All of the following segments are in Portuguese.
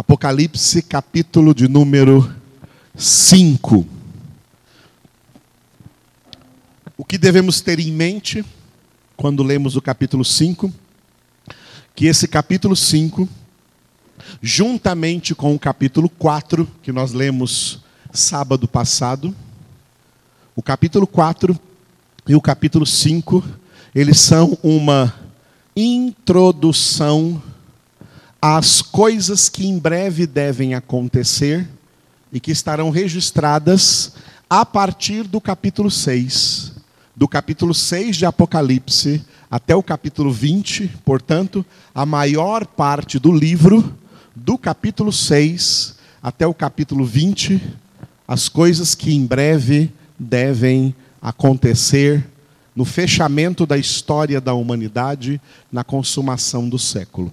Apocalipse, capítulo de número 5. O que devemos ter em mente quando lemos o capítulo 5? Que esse capítulo 5, juntamente com o capítulo 4, que nós lemos sábado passado, o capítulo 4 e o capítulo 5, eles são uma introdução às coisas que em breve devem acontecer e que estarão registradas a partir do capítulo 6. Do capítulo 6 de Apocalipse até o capítulo 20, portanto, a maior parte do livro, do capítulo 6 até o capítulo 20, as coisas que em breve devem acontecer no fechamento da história da humanidade, na consumação do século.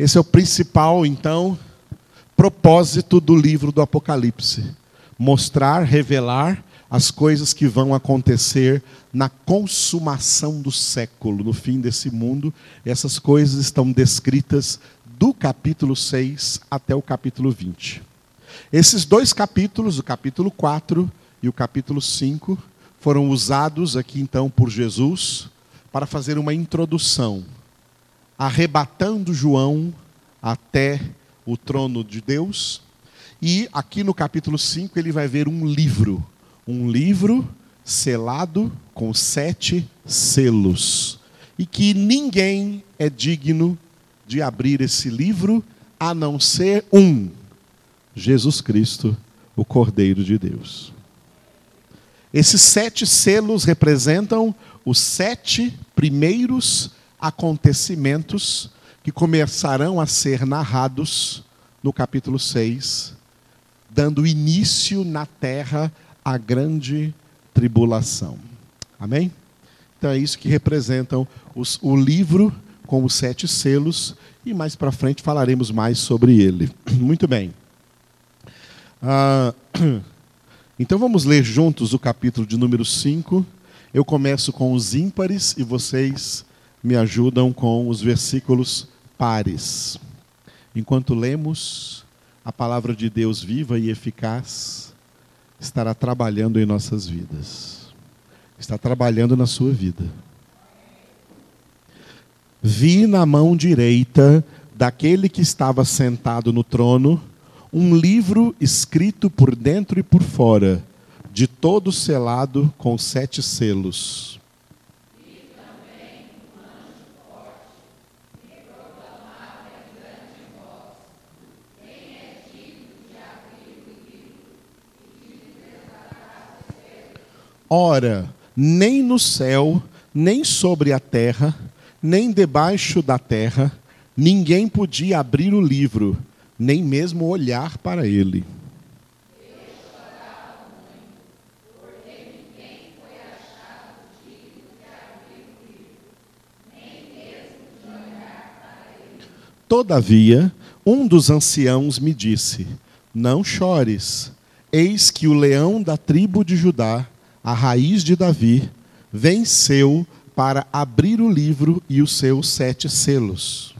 Esse é o principal, então, propósito do livro do Apocalipse: mostrar, revelar as coisas que vão acontecer na consumação do século, no fim desse mundo. Essas coisas estão descritas do capítulo 6 até o capítulo 20. Esses dois capítulos, o capítulo 4 e o capítulo 5, foram usados aqui então por Jesus para fazer uma introdução arrebatando João até o trono de Deus. E aqui no capítulo 5 ele vai ver um livro, um livro selado com sete selos. E que ninguém é digno de abrir esse livro a não ser um: Jesus Cristo, o Cordeiro de Deus. Esses sete selos representam os sete primeiros acontecimentos que começarão a ser narrados no capítulo 6, dando início na terra à grande tribulação. Amém? Então é isso que representam os, o livro com os sete selos, e mais para frente falaremos mais sobre ele. Muito bem. Ah, então vamos ler juntos o capítulo de número 5. Eu começo com os ímpares e vocês me ajudam com os versículos pares. Enquanto lemos, a palavra de Deus viva e eficaz estará trabalhando em nossas vidas. Está trabalhando na sua vida. Vi na mão direita daquele que estava sentado no trono um livro escrito por dentro e por fora, de todo selado com sete selos. Ora, nem no céu, nem sobre a terra, nem debaixo da terra, ninguém podia abrir o livro, nem mesmo olhar para ele. Todavia, um dos anciãos me disse: Não chores, eis que o leão da tribo de Judá a raiz de Davi, venceu para abrir o livro e os seus sete selos.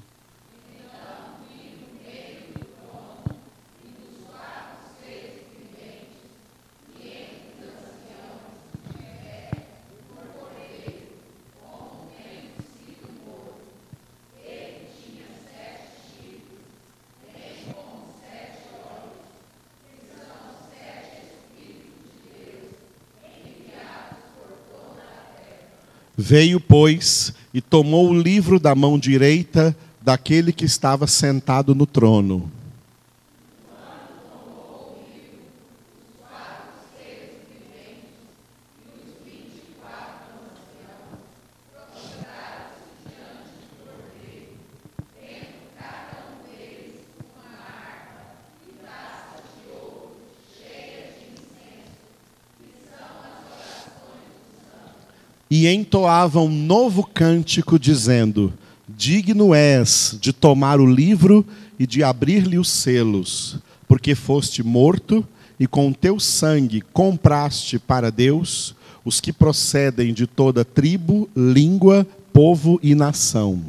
Veio, pois, e tomou o livro da mão direita daquele que estava sentado no trono. e entoava um novo cântico, dizendo: Digno és de tomar o livro e de abrir-lhe os selos, porque foste morto e com teu sangue compraste para Deus os que procedem de toda tribo, língua, povo e nação.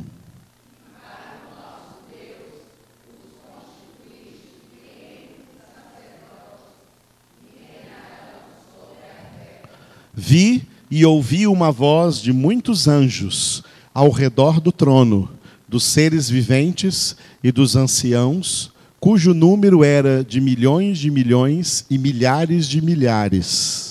Vi e ouvi uma voz de muitos anjos ao redor do trono, dos seres viventes e dos anciãos, cujo número era de milhões de milhões e milhares de milhares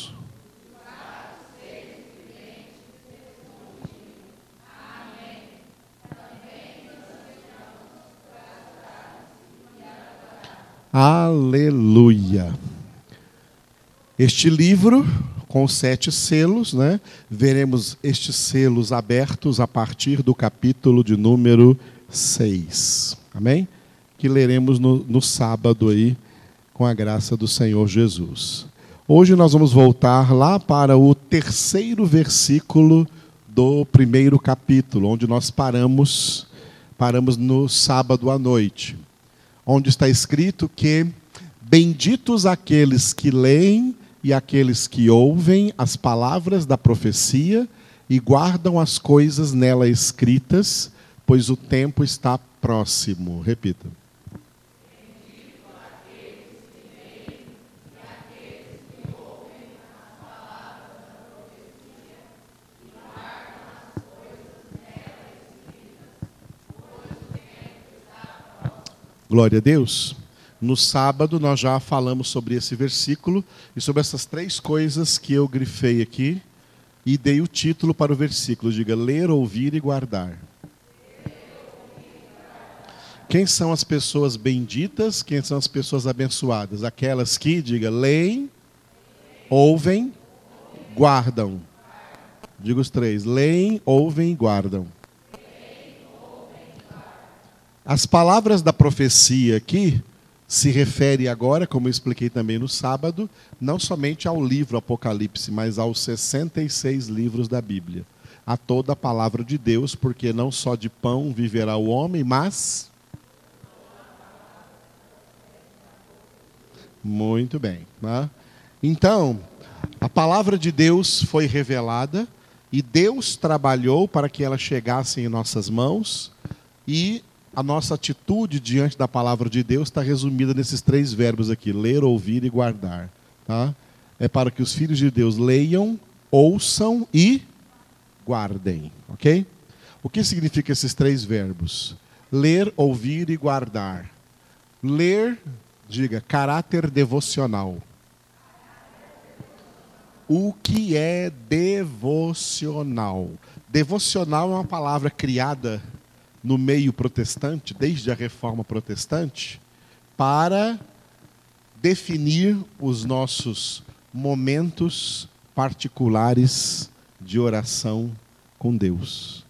Aleluia. Este livro, com sete selos, né? veremos estes selos abertos a partir do capítulo de número 6. Amém? Que leremos no, no sábado aí, com a graça do Senhor Jesus. Hoje nós vamos voltar lá para o terceiro versículo do primeiro capítulo, onde nós paramos, paramos no sábado à noite onde está escrito que benditos aqueles que leem e aqueles que ouvem as palavras da profecia e guardam as coisas nela escritas, pois o tempo está próximo. Repita. Glória a Deus. No sábado nós já falamos sobre esse versículo e sobre essas três coisas que eu grifei aqui e dei o título para o versículo. Diga: ler, ouvir e guardar. Quem são as pessoas benditas? Quem são as pessoas abençoadas? Aquelas que, diga, leem, ouvem, guardam. Diga os três: leem, ouvem e guardam. As palavras da profecia aqui se refere agora, como eu expliquei também no sábado, não somente ao livro Apocalipse, mas aos 66 livros da Bíblia. A toda a palavra de Deus, porque não só de pão viverá o homem, mas. Muito bem. Né? Então, a palavra de Deus foi revelada e Deus trabalhou para que ela chegasse em nossas mãos e a nossa atitude diante da palavra de Deus está resumida nesses três verbos aqui: ler, ouvir e guardar. Tá? É para que os filhos de Deus leiam, ouçam e guardem. Ok? O que significa esses três verbos? Ler, ouvir e guardar. Ler, diga, caráter devocional. O que é devocional? Devocional é uma palavra criada no meio protestante, desde a reforma protestante, para definir os nossos momentos particulares de oração com Deus.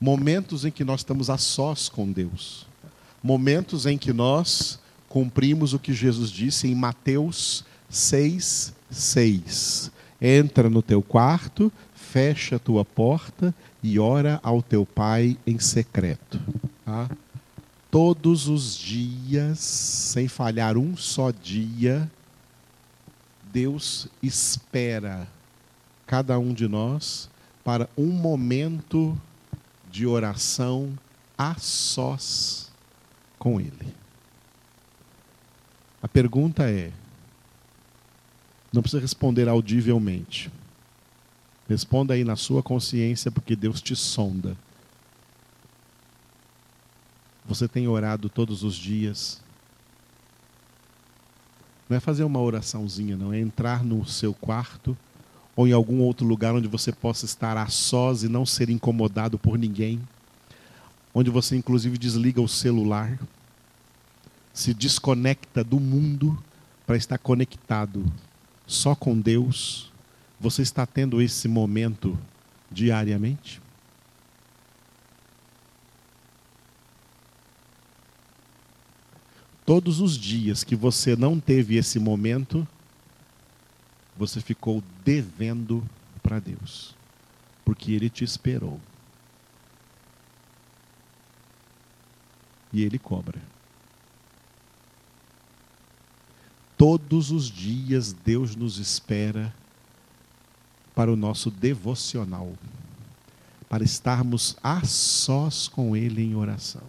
Momentos em que nós estamos a sós com Deus. Momentos em que nós cumprimos o que Jesus disse em Mateus 6, 6. Entra no teu quarto, fecha a tua porta e ora ao teu pai em secreto. Tá? Todos os dias, sem falhar um só dia, Deus espera cada um de nós para um momento de oração a sós com Ele. A pergunta é: não precisa responder audivelmente. Responda aí na sua consciência, porque Deus te sonda. Você tem orado todos os dias? Não é fazer uma oraçãozinha, não. É entrar no seu quarto ou em algum outro lugar onde você possa estar a sós e não ser incomodado por ninguém. Onde você, inclusive, desliga o celular, se desconecta do mundo para estar conectado só com Deus você está tendo esse momento diariamente? Todos os dias que você não teve esse momento, você ficou devendo para Deus, porque Ele te esperou. E Ele cobra. Todos os dias Deus nos espera para o nosso devocional, para estarmos a sós com Ele em oração.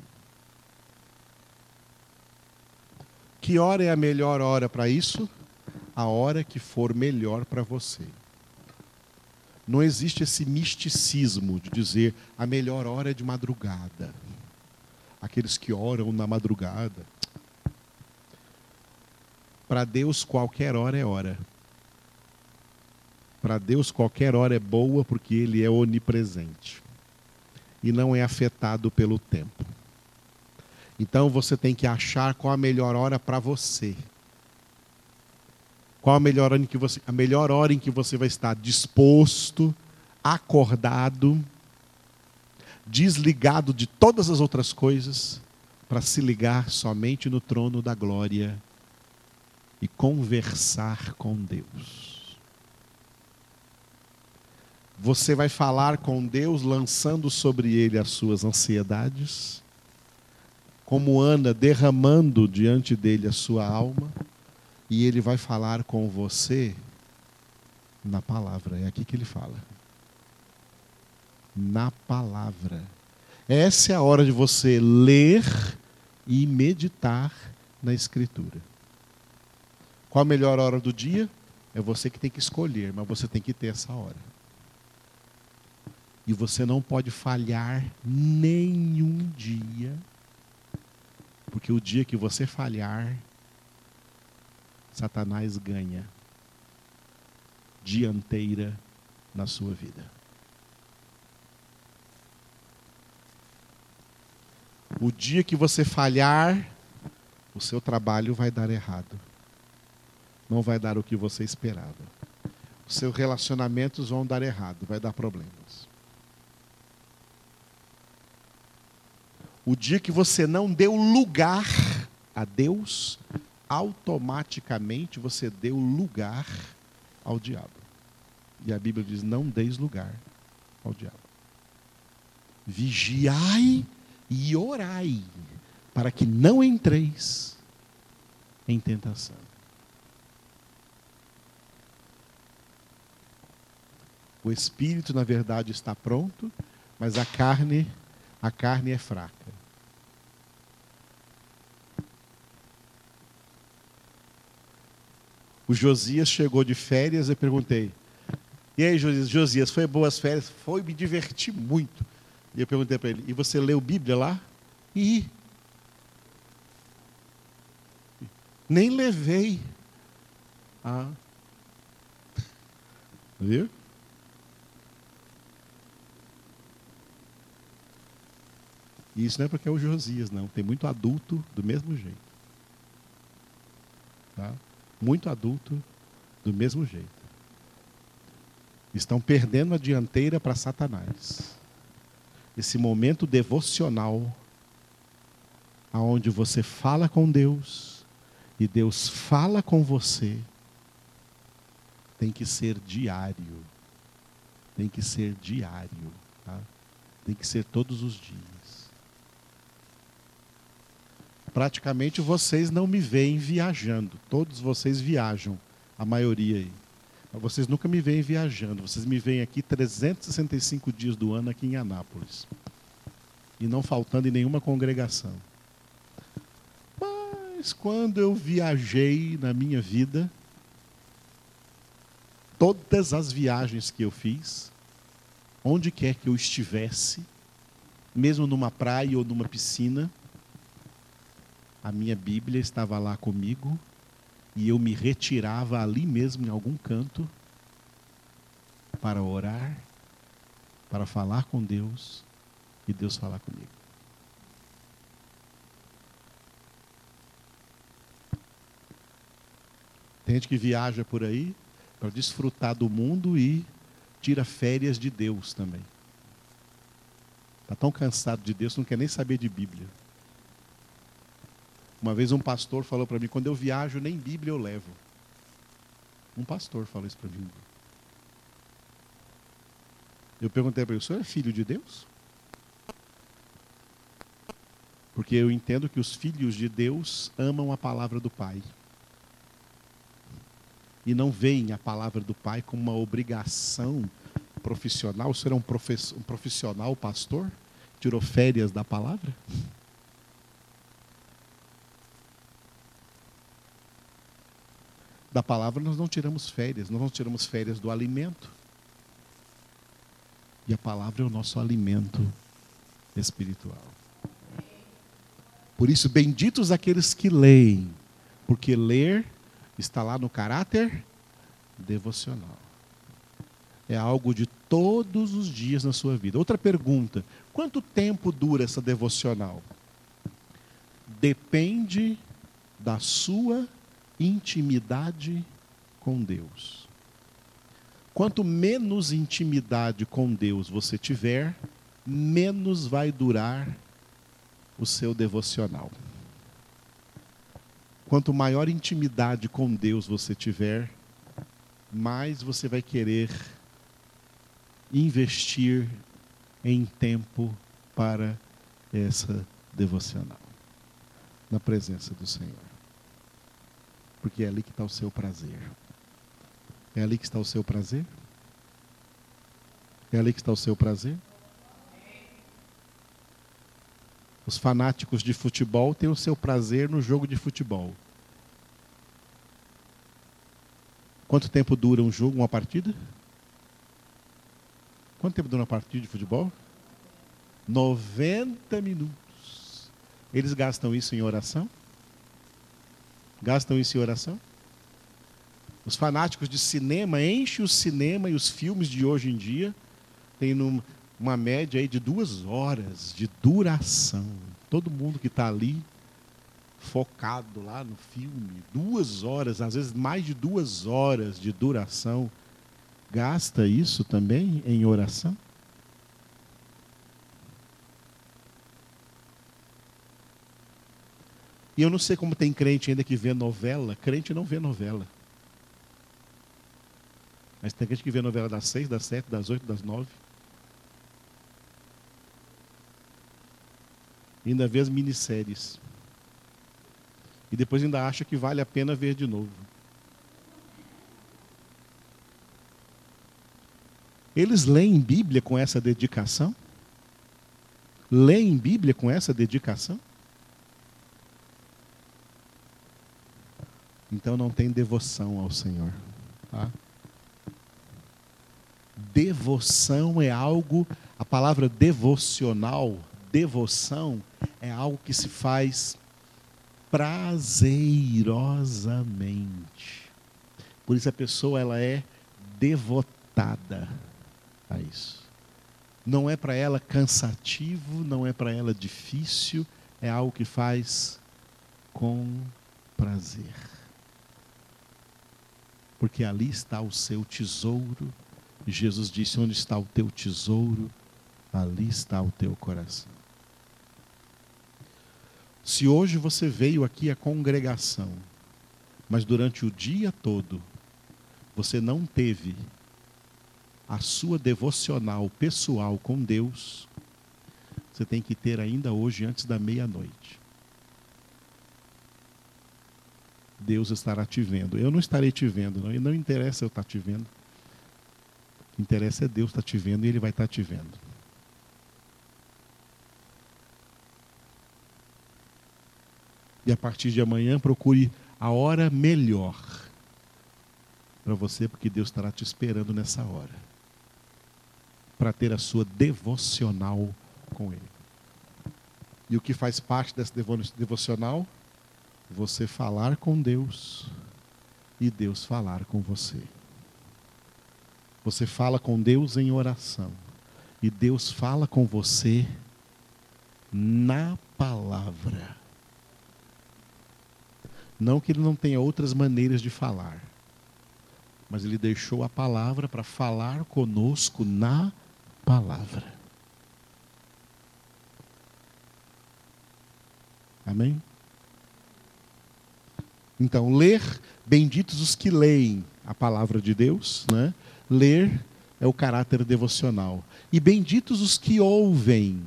Que hora é a melhor hora para isso? A hora que for melhor para você. Não existe esse misticismo de dizer a melhor hora é de madrugada. Aqueles que oram na madrugada. Para Deus, qualquer hora é hora. Para Deus, qualquer hora é boa porque Ele é onipresente e não é afetado pelo tempo. Então você tem que achar qual a melhor hora para você. Qual a melhor, hora em que você, a melhor hora em que você vai estar disposto, acordado, desligado de todas as outras coisas, para se ligar somente no trono da glória e conversar com Deus. Você vai falar com Deus lançando sobre ele as suas ansiedades, como Ana derramando diante dele a sua alma, e ele vai falar com você na palavra. É aqui que ele fala. Na palavra. Essa é a hora de você ler e meditar na Escritura. Qual a melhor hora do dia? É você que tem que escolher, mas você tem que ter essa hora. E você não pode falhar nenhum dia, porque o dia que você falhar, Satanás ganha dianteira na sua vida. O dia que você falhar, o seu trabalho vai dar errado não vai dar o que você esperava. Os seus relacionamentos vão dar errado, vai dar problemas. O dia que você não deu lugar a Deus, automaticamente você deu lugar ao diabo. E a Bíblia diz: não deis lugar ao diabo. Vigiai e orai, para que não entreis em tentação. O espírito, na verdade, está pronto, mas a carne, a carne é fraca. O Josias chegou de férias e perguntei: E aí, Josias, Josias, foi boas férias? Foi, me diverti muito. E eu perguntei para ele: E você leu Bíblia lá? E nem levei. Ah. Viu? E isso não é porque é o Josias, não. Tem muito adulto do mesmo jeito. Tá? Muito adulto do mesmo jeito. Estão perdendo a dianteira para Satanás. Esse momento devocional, aonde você fala com Deus e Deus fala com você, tem que ser diário. Tem que ser diário. Tá? Tem que ser todos os dias praticamente vocês não me veem viajando. Todos vocês viajam, a maioria aí. Mas vocês nunca me veem viajando. Vocês me veem aqui 365 dias do ano aqui em Anápolis. E não faltando em nenhuma congregação. Mas quando eu viajei na minha vida, todas as viagens que eu fiz, onde quer que eu estivesse, mesmo numa praia ou numa piscina, a minha Bíblia estava lá comigo e eu me retirava ali mesmo em algum canto para orar, para falar com Deus e Deus falar comigo. Tem gente que viaja por aí para desfrutar do mundo e tira férias de Deus também. Está tão cansado de Deus, não quer nem saber de Bíblia. Uma vez um pastor falou para mim: quando eu viajo, nem Bíblia eu levo. Um pastor falou isso para mim. Eu perguntei para ele: o senhor é filho de Deus? Porque eu entendo que os filhos de Deus amam a palavra do Pai. E não veem a palavra do Pai como uma obrigação profissional. O senhor é um, profissional pastor? Tirou férias da palavra? Da palavra nós não tiramos férias, nós não tiramos férias do alimento. E a palavra é o nosso alimento espiritual. Por isso, benditos aqueles que leem, porque ler está lá no caráter devocional. É algo de todos os dias na sua vida. Outra pergunta: quanto tempo dura essa devocional? Depende da sua intimidade com Deus. Quanto menos intimidade com Deus você tiver, menos vai durar o seu devocional. Quanto maior intimidade com Deus você tiver, mais você vai querer investir em tempo para essa devocional, na presença do Senhor. Porque é ali que está o seu prazer. É ali que está o seu prazer? É ali que está o seu prazer? Os fanáticos de futebol têm o seu prazer no jogo de futebol. Quanto tempo dura um jogo, uma partida? Quanto tempo dura uma partida de futebol? 90 minutos. Eles gastam isso em oração? Gastam isso em oração? Os fanáticos de cinema enchem o cinema e os filmes de hoje em dia. Tem uma média aí de duas horas de duração. Todo mundo que está ali focado lá no filme, duas horas, às vezes mais de duas horas de duração, gasta isso também em oração? E eu não sei como tem crente ainda que vê novela. Crente não vê novela. Mas tem gente que vê novela das seis, das sete, das oito, das nove. ainda vê as minisséries. E depois ainda acha que vale a pena ver de novo. Eles leem Bíblia com essa dedicação? Leem Bíblia com essa dedicação? Então não tem devoção ao Senhor. Tá? Devoção é algo, a palavra devocional devoção é algo que se faz prazerosamente. Por isso a pessoa ela é devotada a isso. Não é para ela cansativo, não é para ela difícil, é algo que faz com prazer. Porque ali está o seu tesouro. E Jesus disse: Onde está o teu tesouro, ali está o teu coração. Se hoje você veio aqui à congregação, mas durante o dia todo você não teve a sua devocional pessoal com Deus, você tem que ter ainda hoje antes da meia-noite. Deus estará te vendo. Eu não estarei te vendo, não. E não interessa eu estar te vendo. Interessa é Deus estar te vendo e Ele vai estar te vendo. E a partir de amanhã, procure a hora melhor para você, porque Deus estará te esperando nessa hora para ter a sua devocional com Ele. E o que faz parte dessa devocional? Você falar com Deus e Deus falar com você. Você fala com Deus em oração e Deus fala com você na palavra. Não que ele não tenha outras maneiras de falar. mas ele deixou a palavra para falar conosco na palavra. Amém? Então, ler, benditos os que leem a palavra de Deus, né? Ler é o caráter devocional. E benditos os que ouvem.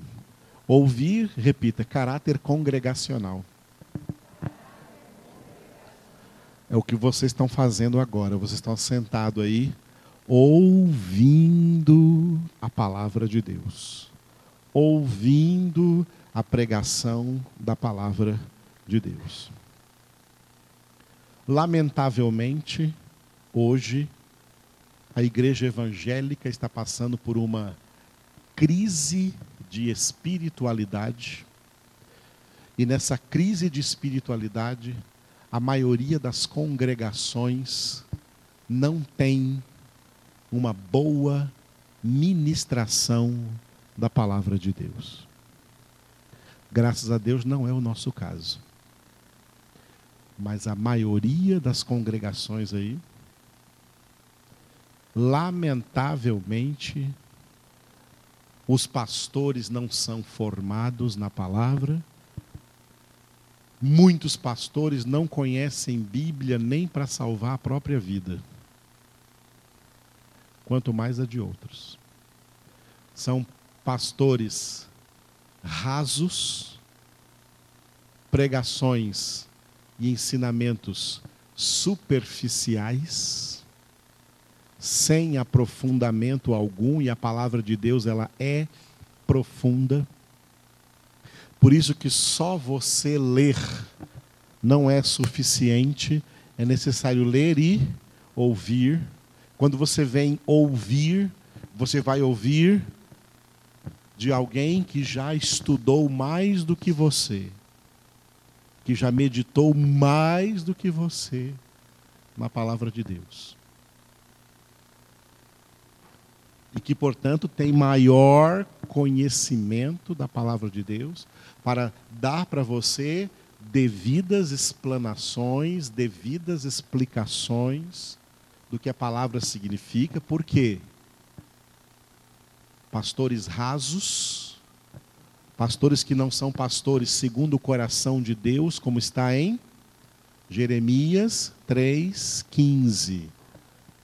Ouvir, repita, caráter congregacional. É o que vocês estão fazendo agora. Vocês estão sentados aí, ouvindo a palavra de Deus. Ouvindo a pregação da palavra de Deus. Lamentavelmente, hoje, a igreja evangélica está passando por uma crise de espiritualidade. E nessa crise de espiritualidade, a maioria das congregações não tem uma boa ministração da palavra de Deus. Graças a Deus não é o nosso caso. Mas a maioria das congregações aí, lamentavelmente, os pastores não são formados na palavra Muitos pastores não conhecem Bíblia nem para salvar a própria vida, quanto mais a de outros. São pastores rasos, pregações e ensinamentos superficiais, sem aprofundamento algum, e a palavra de Deus ela é profunda. Por isso que só você ler não é suficiente, é necessário ler e ouvir. Quando você vem ouvir, você vai ouvir de alguém que já estudou mais do que você, que já meditou mais do que você na palavra de Deus. E que, portanto, tem maior conhecimento da palavra de Deus para dar para você devidas explanações, devidas explicações do que a palavra significa, porque pastores rasos, pastores que não são pastores segundo o coração de Deus, como está em Jeremias 3:15.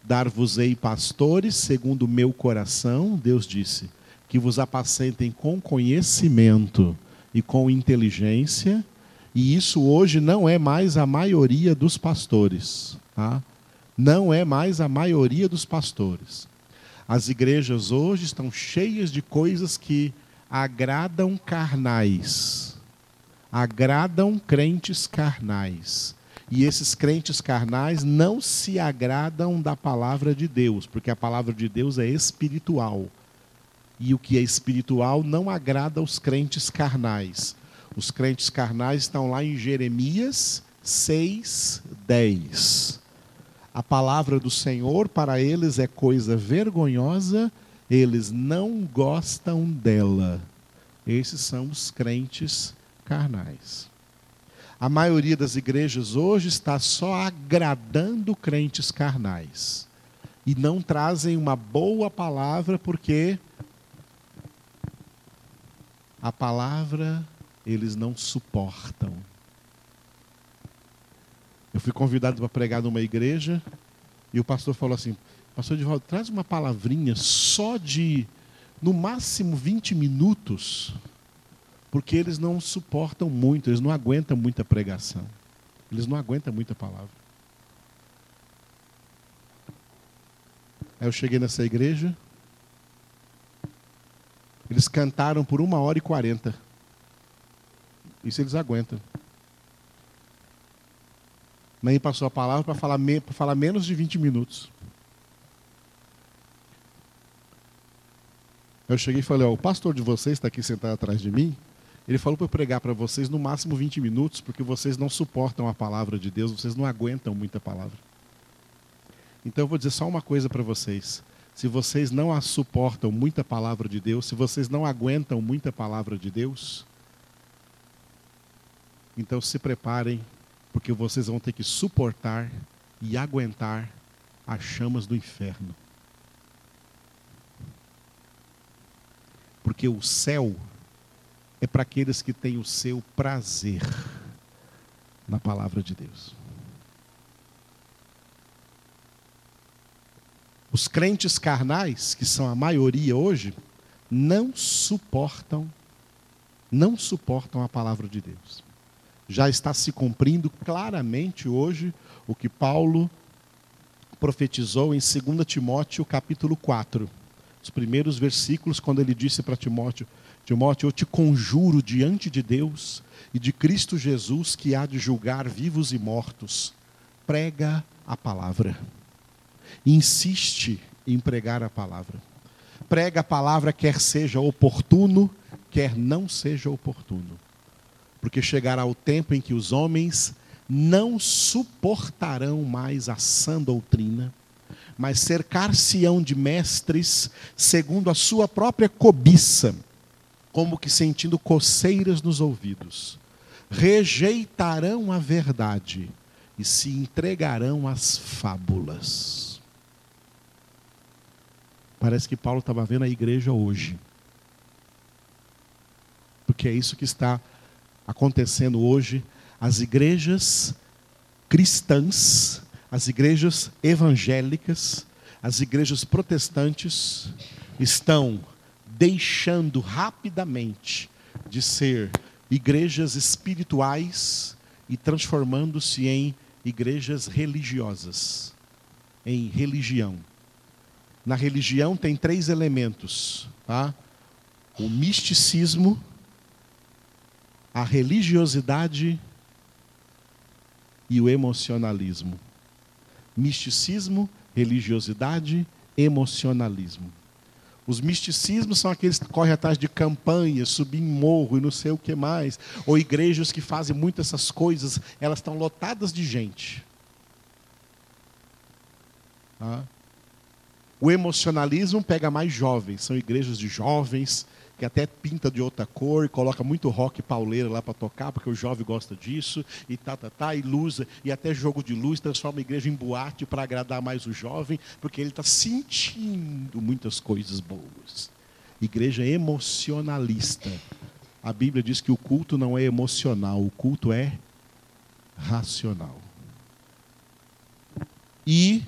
Dar-vos-ei pastores segundo o meu coração, Deus disse, que vos apacentem com conhecimento e com inteligência, e isso hoje não é mais a maioria dos pastores. Tá? Não é mais a maioria dos pastores. As igrejas hoje estão cheias de coisas que agradam carnais, agradam crentes carnais. E esses crentes carnais não se agradam da palavra de Deus, porque a palavra de Deus é espiritual e o que é espiritual não agrada aos crentes carnais. Os crentes carnais estão lá em Jeremias 6, 10. A palavra do Senhor para eles é coisa vergonhosa, eles não gostam dela. Esses são os crentes carnais. A maioria das igrejas hoje está só agradando crentes carnais. E não trazem uma boa palavra porque a palavra eles não suportam. Eu fui convidado para pregar numa igreja e o pastor falou assim: Pastor volta, traz uma palavrinha só de, no máximo, 20 minutos, porque eles não suportam muito, eles não aguentam muita pregação, eles não aguentam muita palavra. Aí eu cheguei nessa igreja, eles cantaram por uma hora e quarenta. Isso eles aguentam. Nem passou a palavra para falar, me, falar menos de 20 minutos. Eu cheguei e falei: ó, o pastor de vocês está aqui sentado atrás de mim. Ele falou para eu pregar para vocês no máximo 20 minutos, porque vocês não suportam a palavra de Deus, vocês não aguentam muita palavra. Então eu vou dizer só uma coisa para vocês se vocês não a suportam muita palavra de Deus, se vocês não aguentam muita palavra de Deus, então se preparem, porque vocês vão ter que suportar e aguentar as chamas do inferno. Porque o céu é para aqueles que têm o seu prazer na palavra de Deus. Os crentes carnais, que são a maioria hoje, não suportam, não suportam a palavra de Deus. Já está se cumprindo claramente hoje o que Paulo profetizou em 2 Timóteo capítulo 4. Os primeiros versículos, quando ele disse para Timóteo: Timóteo, eu te conjuro diante de Deus e de Cristo Jesus, que há de julgar vivos e mortos, prega a palavra insiste em pregar a palavra. Prega a palavra, quer seja oportuno, quer não seja oportuno. Porque chegará o tempo em que os homens não suportarão mais a sã doutrina, mas cercar-se-ão de mestres segundo a sua própria cobiça, como que sentindo coceiras nos ouvidos. Rejeitarão a verdade e se entregarão às fábulas. Parece que Paulo estava vendo a igreja hoje. Porque é isso que está acontecendo hoje. As igrejas cristãs, as igrejas evangélicas, as igrejas protestantes estão deixando rapidamente de ser igrejas espirituais e transformando-se em igrejas religiosas, em religião. Na religião tem três elementos, tá? O misticismo, a religiosidade e o emocionalismo. Misticismo, religiosidade, emocionalismo. Os misticismos são aqueles que correm atrás de campanhas, subir em morro e não sei o que mais. Ou igrejas que fazem muito essas coisas, elas estão lotadas de gente. Tá? O emocionalismo pega mais jovens, são igrejas de jovens, que até pinta de outra cor e coloca muito rock pauleira lá para tocar, porque o jovem gosta disso, e tá, tá, tá, e luz, e até jogo de luz, transforma a igreja em boate para agradar mais o jovem, porque ele está sentindo muitas coisas boas. Igreja emocionalista. A Bíblia diz que o culto não é emocional, o culto é racional. E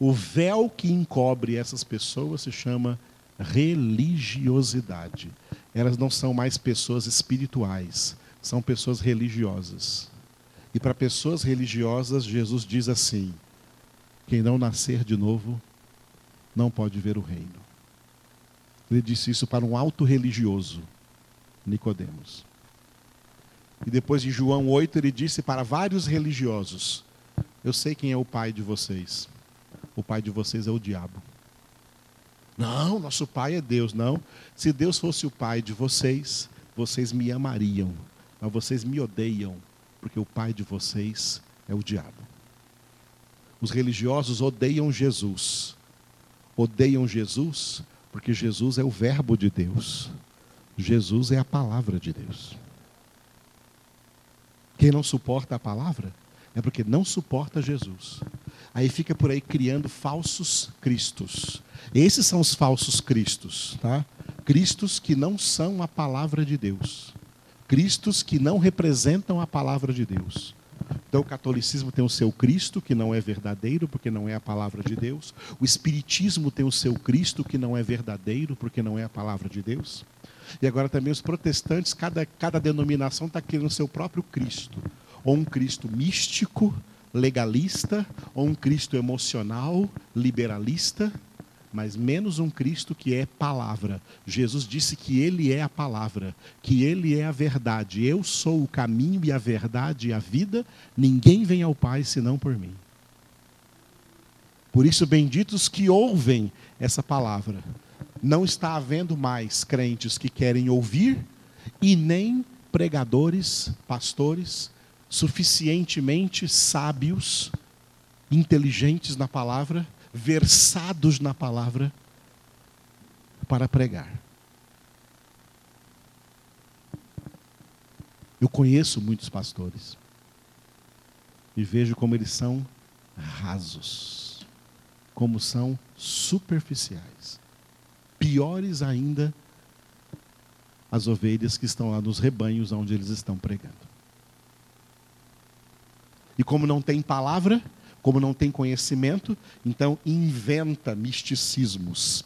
o véu que encobre essas pessoas se chama religiosidade. Elas não são mais pessoas espirituais, são pessoas religiosas. E para pessoas religiosas, Jesus diz assim: quem não nascer de novo não pode ver o reino. Ele disse isso para um alto religioso, Nicodemos. E depois em João 8 ele disse para vários religiosos: Eu sei quem é o pai de vocês o pai de vocês é o diabo. Não, nosso pai é Deus. Não. Se Deus fosse o pai de vocês, vocês me amariam. Mas vocês me odeiam, porque o pai de vocês é o diabo. Os religiosos odeiam Jesus. Odeiam Jesus porque Jesus é o Verbo de Deus. Jesus é a palavra de Deus. Quem não suporta a palavra é porque não suporta Jesus. Aí fica por aí criando falsos cristos. Esses são os falsos cristos, tá? Cristos que não são a palavra de Deus. Cristos que não representam a palavra de Deus. Então o catolicismo tem o seu Cristo, que não é verdadeiro, porque não é a palavra de Deus. O espiritismo tem o seu Cristo, que não é verdadeiro, porque não é a palavra de Deus. E agora também os protestantes, cada, cada denominação está querendo o seu próprio Cristo. Ou um Cristo místico, legalista ou um Cristo emocional, liberalista, mas menos um Cristo que é palavra. Jesus disse que Ele é a palavra, que Ele é a verdade. Eu sou o caminho e a verdade e a vida. Ninguém vem ao Pai senão por mim. Por isso, benditos que ouvem essa palavra. Não está havendo mais crentes que querem ouvir e nem pregadores, pastores, suficientemente sábios, inteligentes na palavra, versados na palavra, para pregar. Eu conheço muitos pastores e vejo como eles são rasos. como são superficiais. Piores ainda as ovelhas que estão lá nos rebanhos onde eles estão pregando. E como não tem palavra, como não tem conhecimento, então inventa misticismos,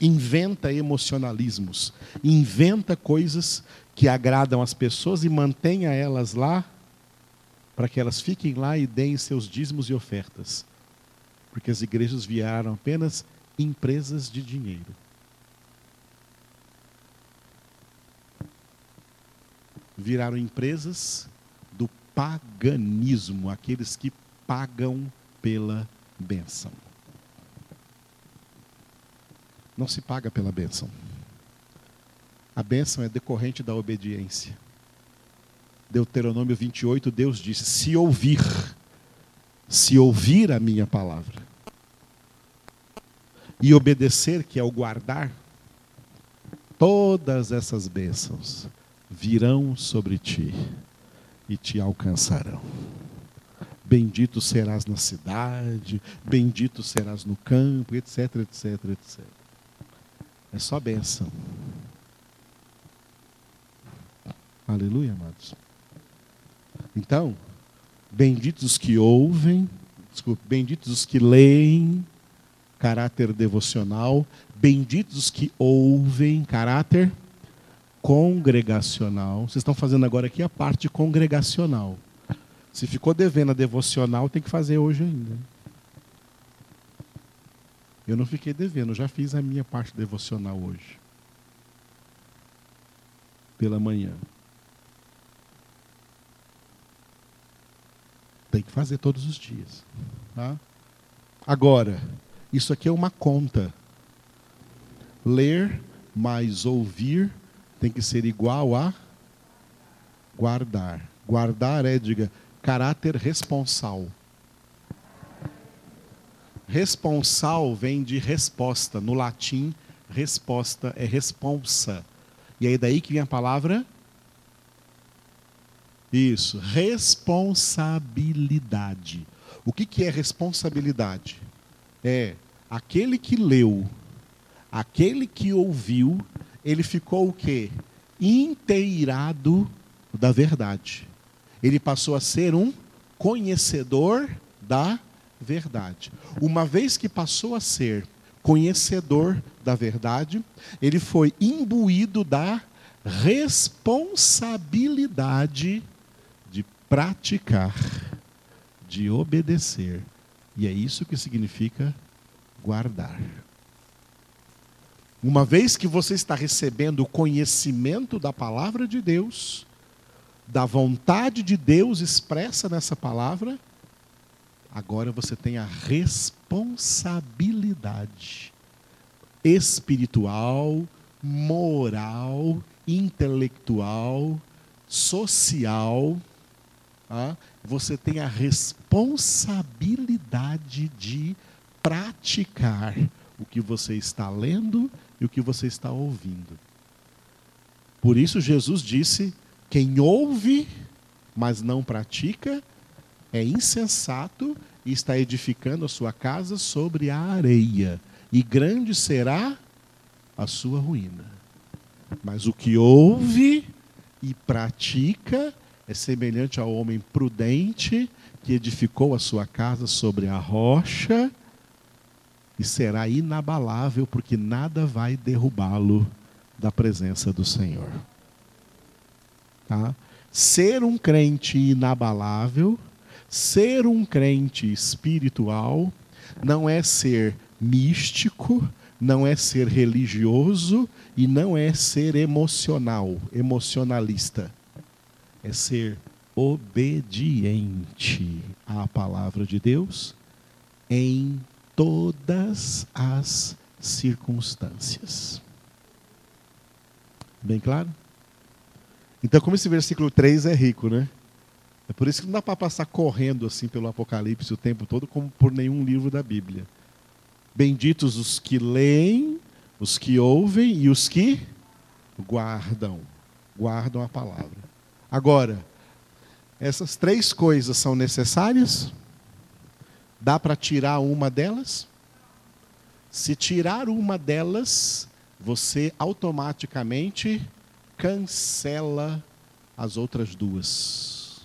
inventa emocionalismos, inventa coisas que agradam as pessoas e mantenha elas lá para que elas fiquem lá e deem seus dízimos e ofertas. Porque as igrejas vieram apenas empresas de dinheiro. Viraram empresas paganismo, aqueles que pagam pela bênção. Não se paga pela bênção. A bênção é decorrente da obediência. Deuteronômio 28, Deus disse: Se ouvir, se ouvir a minha palavra, e obedecer, que é o guardar, todas essas bênçãos virão sobre ti e te alcançarão. Bendito serás na cidade, bendito serás no campo, etc, etc, etc. É só bênção. Aleluia, amados. Então, benditos os que ouvem, desculpe, benditos os que leem, caráter devocional, benditos os que ouvem, caráter congregacional. Vocês estão fazendo agora aqui a parte congregacional. Se ficou devendo a devocional, tem que fazer hoje ainda. Eu não fiquei devendo, já fiz a minha parte devocional hoje. Pela manhã. Tem que fazer todos os dias. Tá? Agora, isso aqui é uma conta. Ler mais ouvir tem que ser igual a guardar. Guardar é, diga, caráter responsal. Responsal vem de resposta. No latim, resposta é responsa. E aí daí que vem a palavra? Isso, responsabilidade. O que, que é responsabilidade? É aquele que leu, aquele que ouviu, ele ficou o quê? Inteirado da verdade ele passou a ser um conhecedor da verdade. Uma vez que passou a ser conhecedor da verdade, ele foi imbuído da responsabilidade de praticar, de obedecer. E é isso que significa guardar. Uma vez que você está recebendo o conhecimento da palavra de Deus, da vontade de Deus expressa nessa palavra, agora você tem a responsabilidade espiritual, moral, intelectual, social. Tá? Você tem a responsabilidade de praticar o que você está lendo e o que você está ouvindo. Por isso, Jesus disse quem ouve, mas não pratica, é insensato e está edificando a sua casa sobre a areia, e grande será a sua ruína. Mas o que ouve e pratica é semelhante ao homem prudente que edificou a sua casa sobre a rocha e será inabalável, porque nada vai derrubá-lo da presença do Senhor. Tá? Ser um crente inabalável, ser um crente espiritual, não é ser místico, não é ser religioso e não é ser emocional, emocionalista. É ser obediente à palavra de Deus em todas as circunstâncias. Bem claro? Então, como esse versículo 3 é rico, né? É por isso que não dá para passar correndo assim pelo Apocalipse o tempo todo, como por nenhum livro da Bíblia. Benditos os que leem, os que ouvem e os que guardam. Guardam a palavra. Agora, essas três coisas são necessárias? Dá para tirar uma delas? Se tirar uma delas, você automaticamente cancela as outras duas.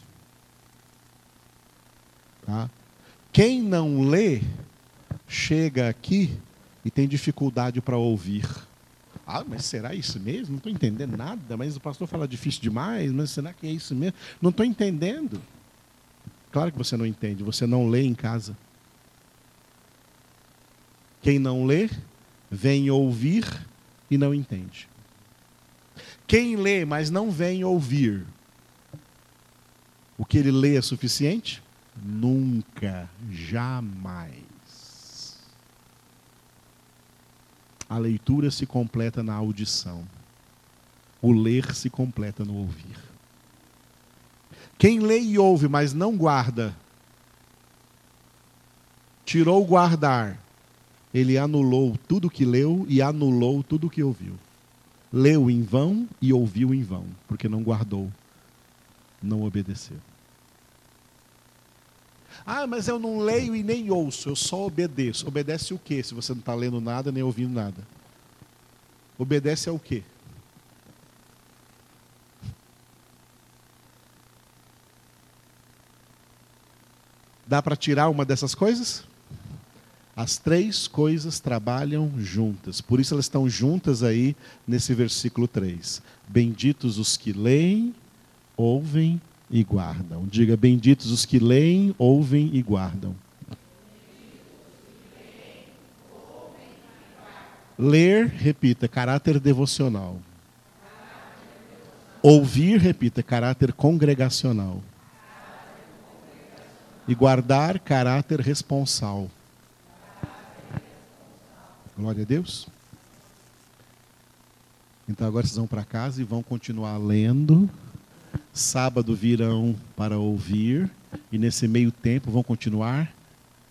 Tá? Quem não lê, chega aqui e tem dificuldade para ouvir. Ah, mas será isso mesmo? Não estou entendendo nada. Mas o pastor fala difícil demais. Mas será que é isso mesmo? Não estou entendendo. Claro que você não entende. Você não lê em casa. Quem não lê, vem ouvir e não entende. Quem lê, mas não vem ouvir, o que ele lê é suficiente? Nunca, jamais. A leitura se completa na audição. O ler se completa no ouvir. Quem lê e ouve, mas não guarda, tirou guardar, ele anulou tudo que leu e anulou tudo que ouviu. Leu em vão e ouviu em vão, porque não guardou, não obedeceu. Ah, mas eu não leio e nem ouço, eu só obedeço. Obedece o quê se você não está lendo nada nem ouvindo nada? Obedece ao quê? Dá para tirar uma dessas coisas? As três coisas trabalham juntas. Por isso elas estão juntas aí nesse versículo 3. Benditos os que leem, ouvem e guardam. Diga: Benditos os que leem, ouvem e guardam. Ler, repita, caráter devocional. Ouvir, repita, caráter congregacional. E guardar, caráter responsal. Glória a Deus. Então agora vocês vão para casa e vão continuar lendo. Sábado virão para ouvir. E nesse meio tempo vão continuar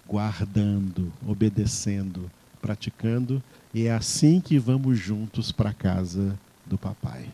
guardando, obedecendo, praticando. E é assim que vamos juntos para a casa do papai.